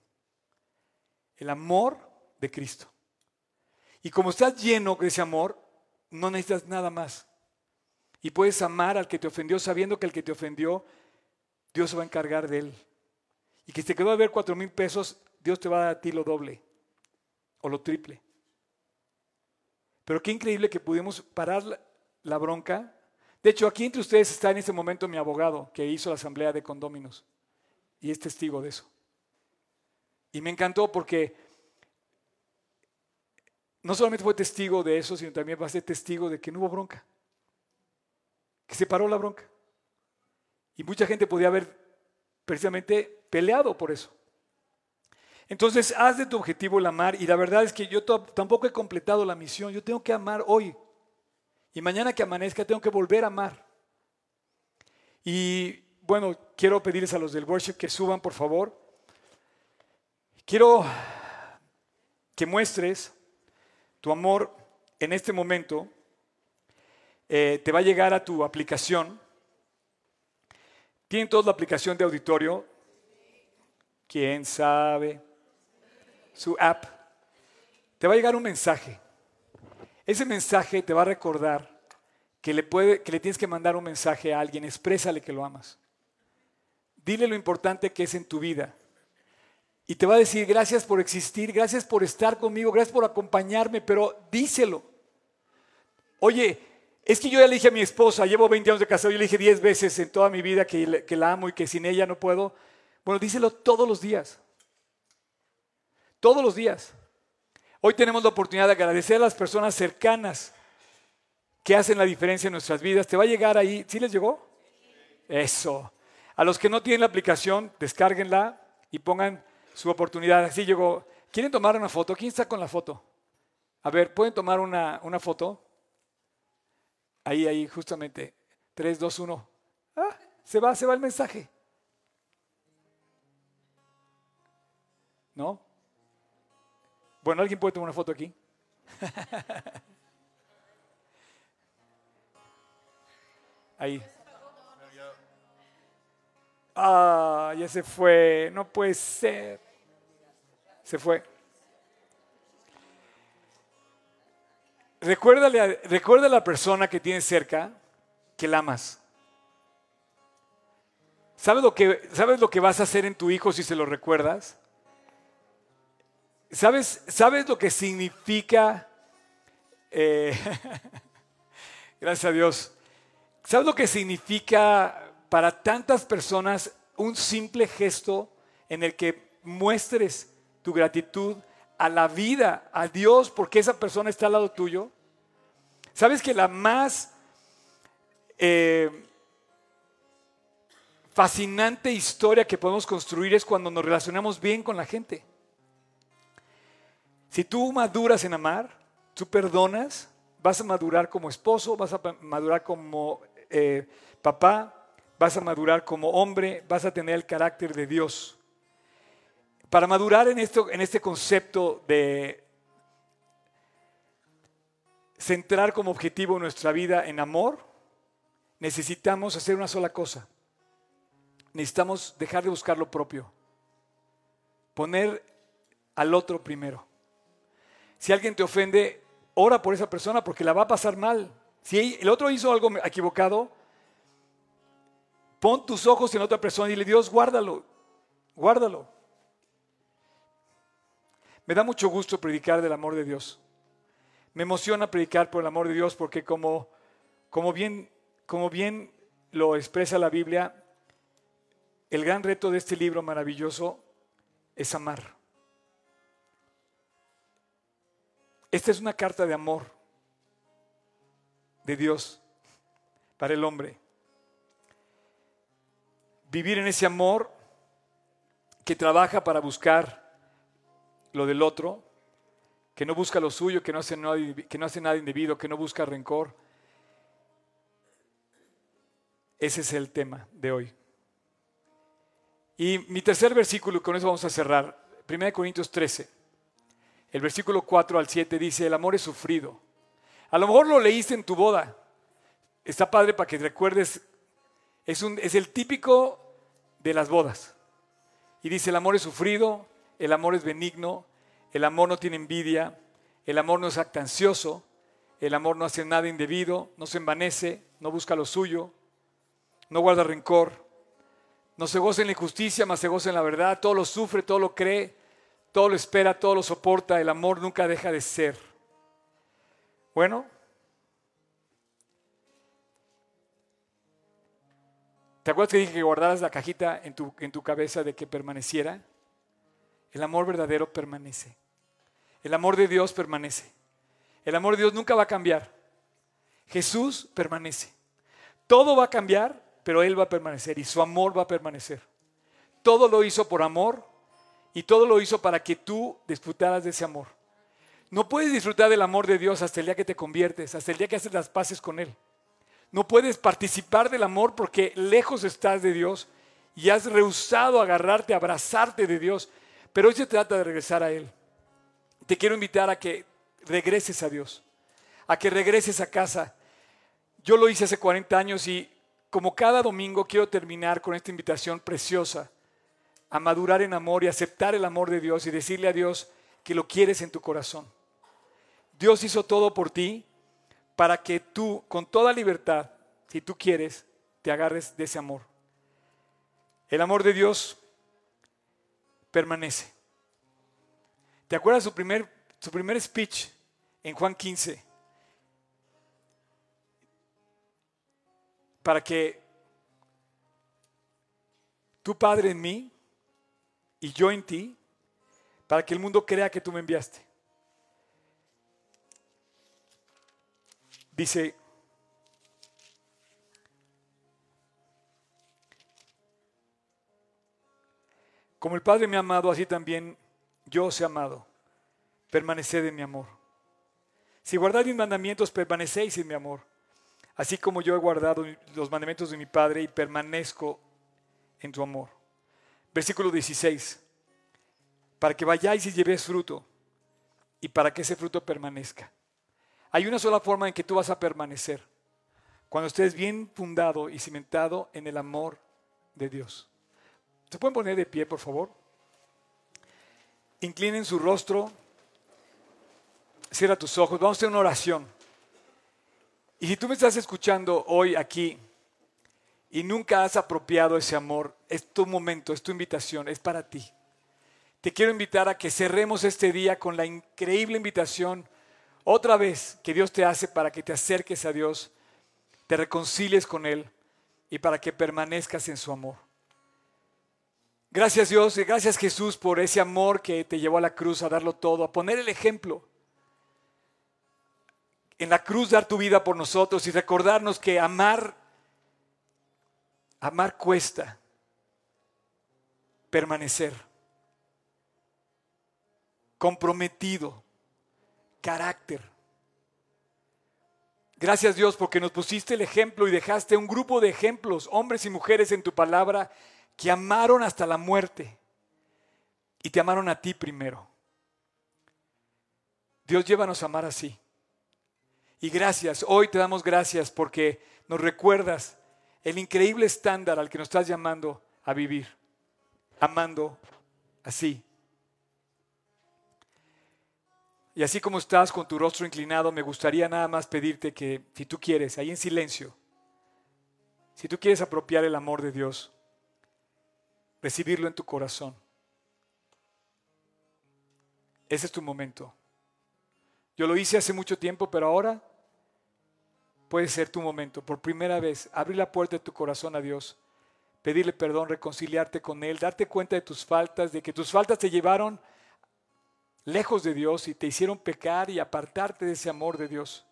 El amor de Cristo. Y como estás lleno de ese amor, no necesitas nada más. Y puedes amar al que te ofendió sabiendo que el que te ofendió, Dios se va a encargar de él. Y que si te quedó a ver cuatro mil pesos, Dios te va a dar a ti lo doble o lo triple. Pero qué increíble que pudimos parar la, bronca. De hecho, aquí entre ustedes está en este momento mi abogado que hizo la asamblea de condóminos y es testigo de eso. Y me encantó porque no solamente fue testigo de eso, sino también va a ser testigo de que no hubo bronca que se paró la bronca. Y mucha gente podía haber precisamente peleado por eso. Entonces, haz de tu objetivo el amar y la verdad es que yo tampoco he completado la misión, yo tengo que amar hoy. Y mañana que amanezca tengo que volver a amar. Y bueno, quiero pedirles a los del worship que suban, por favor. Quiero que muestres tu amor en este momento eh, te va a llegar a tu aplicación. ¿Tienen todos la aplicación de auditorio? ¿Quién sabe? Su app. Te va a llegar un mensaje. Ese mensaje te va a recordar que le, puede, que le tienes que mandar un mensaje a alguien. Exprésale que lo amas. Dile lo importante que es en tu vida. Y te va a decir, gracias por existir, gracias por estar conmigo, gracias por acompañarme, pero díselo. Oye, es que yo ya le dije a mi esposa, llevo 20 años de casado, yo le dije 10 veces en toda mi vida que, la amo y que sin ella no puedo. Bueno, díselo todos los días. Todos los días. Hoy tenemos la oportunidad de agradecer a las personas cercanas que hacen la diferencia en nuestras vidas. Te va a llegar ahí. ¿Sí les llegó? Eso. A los que no tienen la aplicación, descárguenla y pongan su oportunidad. Así llegó. ¿Quieren tomar una foto? ¿Quién está con la foto? A ver, ¿pueden tomar una, una foto? Ahí, ahí, justamente. 3, 2, 1. Ah, se va, se va el mensaje. ¿No? Bueno, ¿alguien puede tomar una foto aquí? Ahí. Ah, ya se fue. No puede ser. Se fue. Recuérdale a, recuerda a la persona que tienes cerca que la amas. ¿Sabes lo, que, ¿Sabes lo que vas a hacer en tu hijo si se lo recuerdas? ¿Sabes, ¿Sabes lo que significa? eh, gracias a Dios. ¿Sabes lo que significa para tantas personas un simple gesto en el que muestres tu gratitud a la vida, a Dios, porque esa persona está al lado tuyo? ¿Sabes que la más eh, fascinante historia que podemos construir es cuando nos relacionamos bien con la gente? Si tú maduras en amar, tú perdonas, vas a madurar como esposo, vas a madurar como eh, papá, vas a madurar como hombre, vas a tener el carácter de Dios. Para madurar en, esto, en este concepto de centrar como objetivo nuestra vida en amor, necesitamos hacer una sola cosa. Necesitamos dejar de buscar lo propio. Poner al otro primero. Si alguien te ofende, ora por esa persona porque la va a pasar mal. Si el otro hizo algo equivocado, pon tus ojos en otra persona y dile, Dios, guárdalo, guárdalo. Me da mucho gusto predicar del amor de Dios. Me emociona predicar por el amor de Dios porque como, como, bien, como bien lo expresa la Biblia, el gran reto de este libro maravilloso es amar. Esta es una carta de amor de Dios para el hombre. Vivir en ese amor que trabaja para buscar lo del otro, que no busca lo suyo, que no hace nada, que no hace nada indebido, que no busca rencor. Ese es el tema de hoy. Y mi tercer versículo, con eso vamos a cerrar, 1 Corintios 13, el versículo 4 al 7 dice, el amor es sufrido. A lo mejor lo leíste en tu boda. Está padre para que recuerdes, es, un, es el típico de las bodas. Y dice, el amor es sufrido, el amor es benigno, el amor no tiene envidia, el amor no es actancioso, el amor no hace nada indebido, no se envanece, no busca lo suyo, no guarda rencor, no se goza en la injusticia, mas se goza en la verdad, todo lo sufre, todo lo cree, todo lo espera, todo lo soporta, el amor nunca deja de ser. Bueno, ¿te acuerdas que dije que guardaras la cajita en tu, en tu cabeza de que permaneciera? El amor verdadero permanece. El amor de Dios permanece. El amor de Dios nunca va a cambiar. Jesús permanece. Todo va a cambiar, pero Él va a permanecer y su amor va a permanecer. Todo lo hizo por amor y todo lo hizo para que tú disfrutaras de ese amor. No puedes disfrutar del amor de Dios hasta el día que te conviertes, hasta el día que haces las paces con Él. No puedes participar del amor porque lejos estás de Dios y has rehusado agarrarte, abrazarte de Dios. Pero hoy se trata de regresar a Él. Te quiero invitar a que regreses a Dios, a que regreses a casa. Yo lo hice hace 40 años y como cada domingo quiero terminar con esta invitación preciosa a madurar en amor y aceptar el amor de Dios y decirle a Dios que lo quieres en tu corazón. Dios hizo todo por ti para que tú, con toda libertad, si tú quieres, te agarres de ese amor. El amor de Dios permanece. ¿Te acuerdas su primer, su primer speech en Juan 15? Para que tu Padre en mí y yo en ti, para que el mundo crea que tú me enviaste. Dice, como el Padre me ha amado, así también yo os he amado. Permaneced en mi amor. Si guardáis mis mandamientos, permanecéis en mi amor. Así como yo he guardado los mandamientos de mi Padre y permanezco en tu amor. Versículo 16. Para que vayáis y llevéis fruto y para que ese fruto permanezca. Hay una sola forma en que tú vas a permanecer. Cuando estés bien fundado y cimentado en el amor de Dios. ¿Se pueden poner de pie, por favor? Inclinen su rostro. Cierra tus ojos. Vamos a hacer una oración. Y si tú me estás escuchando hoy aquí y nunca has apropiado ese amor, es tu momento, es tu invitación, es para ti. Te quiero invitar a que cerremos este día con la increíble invitación otra vez que Dios te hace para que te acerques a Dios, te reconcilies con Él y para que permanezcas en su amor. Gracias Dios y gracias Jesús por ese amor que te llevó a la cruz a darlo todo, a poner el ejemplo. En la cruz dar tu vida por nosotros y recordarnos que amar Amar cuesta permanecer comprometido, carácter. Gracias Dios porque nos pusiste el ejemplo y dejaste un grupo de ejemplos, hombres y mujeres en tu palabra, que amaron hasta la muerte y te amaron a ti primero. Dios llévanos a amar así. Y gracias, hoy te damos gracias porque nos recuerdas el increíble estándar al que nos estás llamando a vivir, amando así. Y así como estás con tu rostro inclinado, me gustaría nada más pedirte que, si tú quieres, ahí en silencio, si tú quieres apropiar el amor de Dios, recibirlo en tu corazón, ese es tu momento. Yo lo hice hace mucho tiempo, pero ahora puede ser tu momento. Por primera vez, abrir la puerta de tu corazón a Dios, pedirle perdón, reconciliarte con Él, darte cuenta de tus faltas, de que tus faltas te llevaron lejos de Dios y te hicieron pecar y apartarte de ese amor de Dios.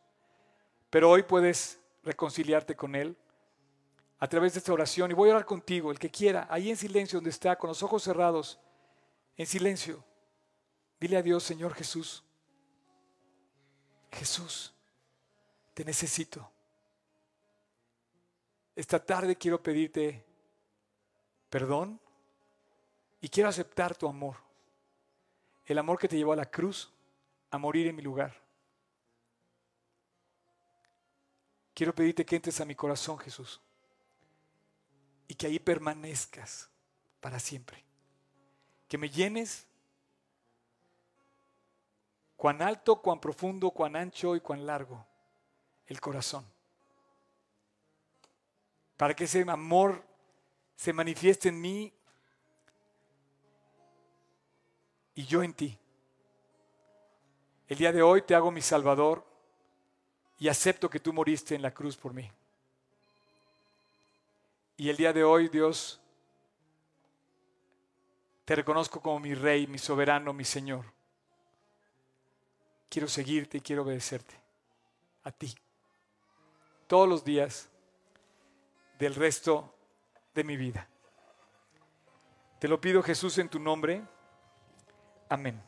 Pero hoy puedes reconciliarte con Él a través de esta oración y voy a orar contigo, el que quiera, ahí en silencio donde está, con los ojos cerrados, en silencio. Dile a Dios, Señor Jesús, Jesús, te necesito. Esta tarde quiero pedirte perdón y quiero aceptar tu amor. El amor que te llevó a la cruz a morir en mi lugar. Quiero pedirte que entres a mi corazón, Jesús, y que ahí permanezcas para siempre. Que me llenes cuán alto, cuán profundo, cuán ancho y cuán largo el corazón. Para que ese amor se manifieste en mí y yo en ti. El día de hoy te hago mi Salvador y acepto que tú moriste en la cruz por mí. Y el día de hoy, Dios, te reconozco como mi Rey, mi soberano, mi Señor. Quiero seguirte y quiero obedecerte a ti todos los días del resto de mi vida. Te lo pido Jesús en tu nombre. Amén.